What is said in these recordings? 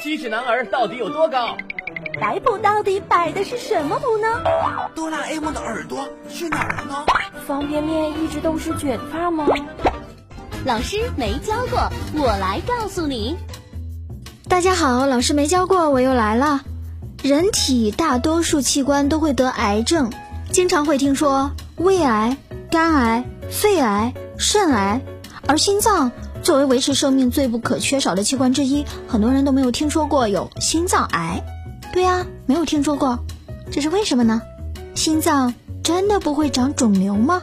七尺男儿到底有多高？摆谱到底摆的是什么谱呢？哆啦 A 梦的耳朵去哪儿了呢？方便面一直都是卷发吗？老师没教过，我来告诉你。大家好，老师没教过，我又来了。人体大多数器官都会得癌症，经常会听说胃癌、肝癌、肺癌、肾癌，而心脏作为维持生命最不可缺少的器官之一，很多人都没有听说过有心脏癌。对呀，没有听说过，这是为什么呢？心脏真的不会长肿瘤吗？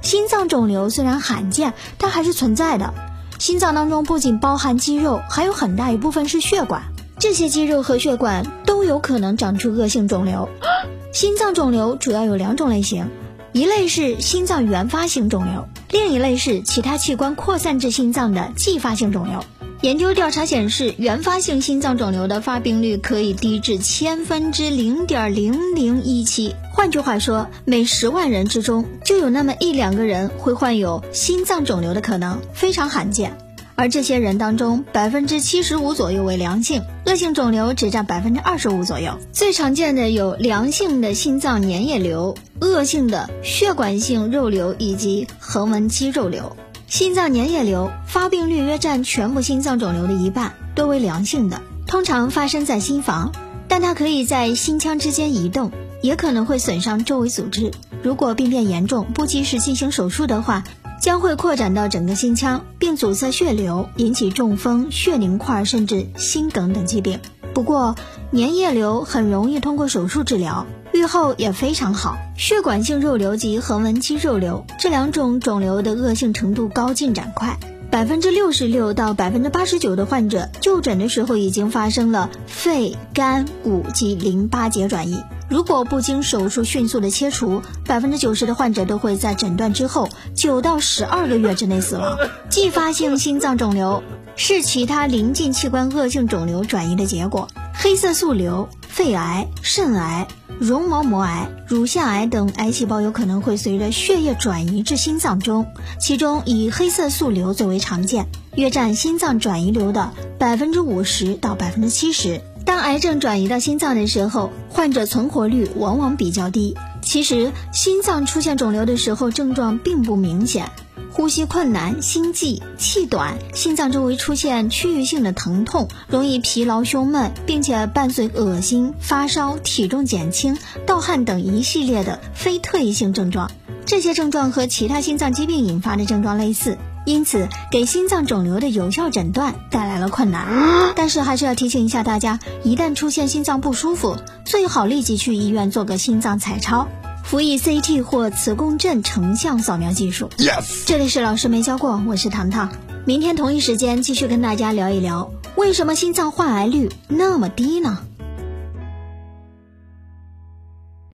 心脏肿瘤虽然罕见，但还是存在的。心脏当中不仅包含肌肉，还有很大一部分是血管。这些肌肉和血管都有可能长出恶性肿瘤。心脏肿瘤主要有两种类型，一类是心脏原发性肿瘤，另一类是其他器官扩散至心脏的继发性肿瘤。研究调查显示，原发性心脏肿瘤的发病率可以低至千分之零点零零一七。换句话说，每十万人之中就有那么一两个人会患有心脏肿瘤的可能，非常罕见。而这些人当中，百分之七十五左右为良性，恶性肿瘤只占百分之二十五左右。最常见的有良性的心脏粘液瘤、恶性的血管性肉瘤以及横纹肌肉瘤。心脏粘液瘤发病率约占全部心脏肿瘤的一半，多为良性的，通常发生在心房，但它可以在心腔之间移动，也可能会损伤周围组织。如果病变严重，不及时进行手术的话。将会扩展到整个心腔，并阻塞血流，引起中风、血凝块甚至心梗等疾病。不过，粘液瘤很容易通过手术治疗，愈后也非常好。血管性肉瘤及横纹肌肉瘤这两种肿瘤的恶性程度高，进展快，百分之六十六到百分之八十九的患者就诊的时候已经发生了肺、肝、骨及淋巴结转移。如果不经手术迅速的切除，百分之九十的患者都会在诊断之后九到十二个月之内死亡。继发性心脏肿瘤是其他邻近器官恶性肿瘤转移的结果。黑色素瘤、肺癌、肾癌、绒毛膜癌、乳腺癌等癌细胞有可能会随着血液转移至心脏中，其中以黑色素瘤最为常见，约占心脏转移瘤的百分之五十到百分之七十。当癌症转移到心脏的时候，患者存活率往往比较低。其实，心脏出现肿瘤的时候，症状并不明显，呼吸困难、心悸、气短，心脏周围出现区域性的疼痛，容易疲劳、胸闷，并且伴随恶心、发烧、体重减轻、盗汗等一系列的非特异性症状。这些症状和其他心脏疾病引发的症状类似。因此，给心脏肿瘤的有效诊断带来了困难。但是，还是要提醒一下大家，一旦出现心脏不舒服，最好立即去医院做个心脏彩超，辅以 CT 或磁共振成像扫描技术。Yes，这里是老师没教过，我是糖糖。明天同一时间继续跟大家聊一聊，为什么心脏患癌率那么低呢？